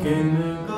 que me